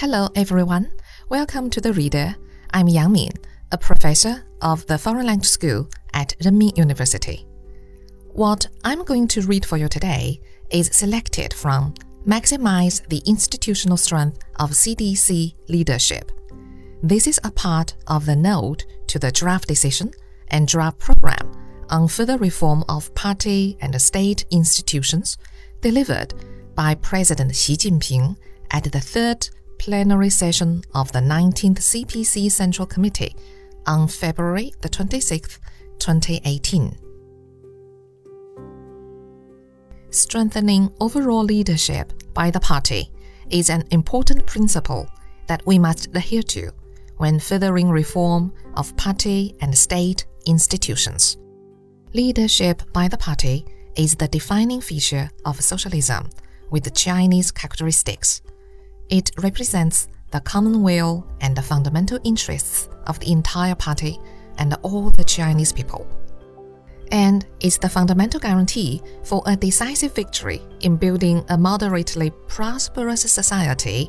Hello, everyone. Welcome to the Reader. I'm Yang Min, a professor of the Foreign Language School at Renmin University. What I'm going to read for you today is selected from Maximize the Institutional Strength of CPC Leadership. This is a part of the note to the draft decision and draft program on further reform of party and state institutions delivered by President Xi Jinping at the third plenary session of the 19th CPC Central Committee on February the 26th, 2018. Strengthening overall leadership by the party is an important principle that we must adhere to when furthering reform of party and state institutions. Leadership by the party is the defining feature of socialism with Chinese characteristics. It represents the common will and the fundamental interests of the entire party and all the Chinese people. And is the fundamental guarantee for a decisive victory in building a moderately prosperous society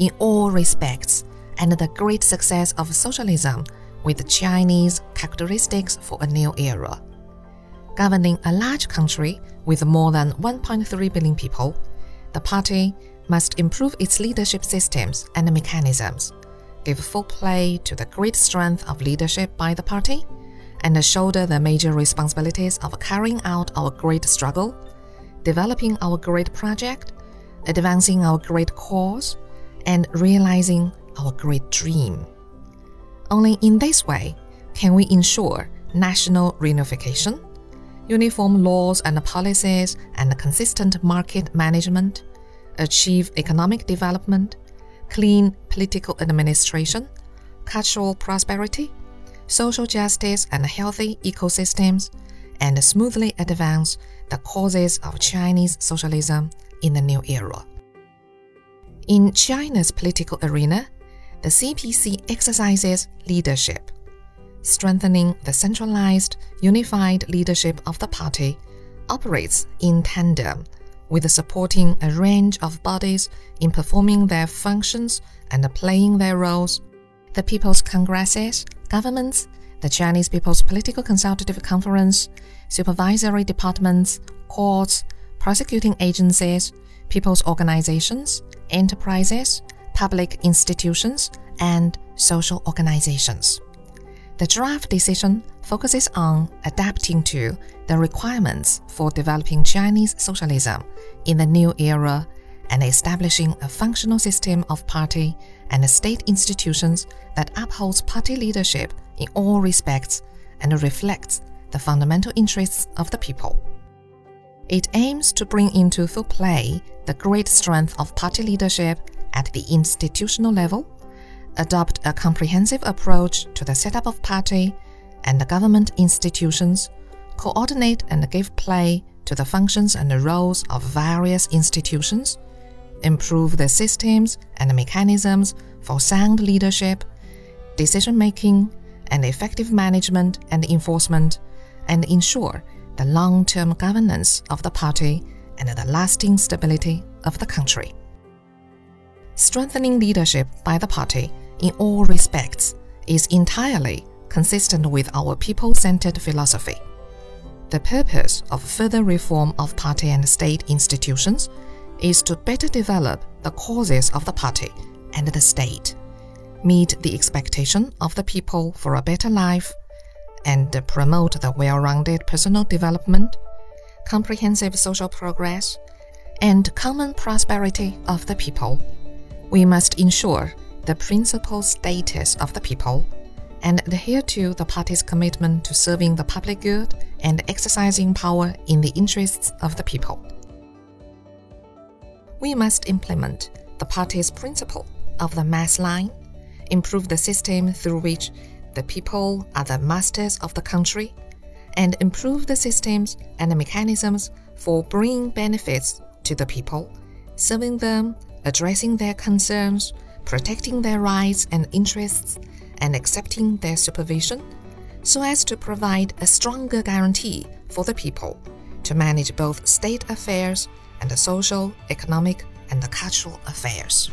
in all respects and the great success of socialism with Chinese characteristics for a new era. Governing a large country with more than 1.3 billion people, the party must improve its leadership systems and mechanisms, give full play to the great strength of leadership by the party, and shoulder the major responsibilities of carrying out our great struggle, developing our great project, advancing our great cause, and realizing our great dream. Only in this way can we ensure national reunification, uniform laws and policies, and consistent market management, achieve economic development, clean political administration, cultural prosperity, social justice, and healthy ecosystems, and smoothly advance the causes of Chinese socialism in the new era. In China's political arena, the CPC exercises leadership, strengthening the centralized, unified leadership of the party, operates in tandem with supporting a range of bodies in performing their functions and playing their roles. The People's Congresses, governments, the Chinese People's Political Consultative Conference, supervisory departments, courts, prosecuting agencies, people's organizations, enterprises, public institutions, and social organizations. The draft decision focuses on adapting to the requirements for developing Chinese socialism in the new era and establishing a functional system of party and state institutions that upholds party leadership in all respects and reflects the fundamental interests of the people. It aims to bring into full play the great strength of party leadership at the institutional level adopt a comprehensive approach to the setup of party and the government institutions, coordinate and give play to the functions and the roles of various institutions, improve the systems and mechanisms for sound leadership, decision making, and effective management and enforcement, and ensure the long term governance of the party and the lasting stability of the country strengthening leadership by the party in all respects is entirely consistent with our people centered philosophy. The purpose of further reform of party and state institutions is to better develop the causes of the party and the state, meet the expectation of the people for a better life, and promote the well rounded personal development, comprehensive social progress, and common prosperity of the people we must ensure the principal status of the people and adhere to the party's commitment to serving the public good and exercising power in the interests of the people. We must implement the party's principle of the mass line, improve the system through which the people are the masters of the country, and improve the systems and the mechanisms for bringing benefits to the people, serving them addressing their concerns, protecting their rights and interests, and accepting their supervision, so as to provide a stronger guarantee for the people to manage both state affairs and the social, economic, and the cultural affairs.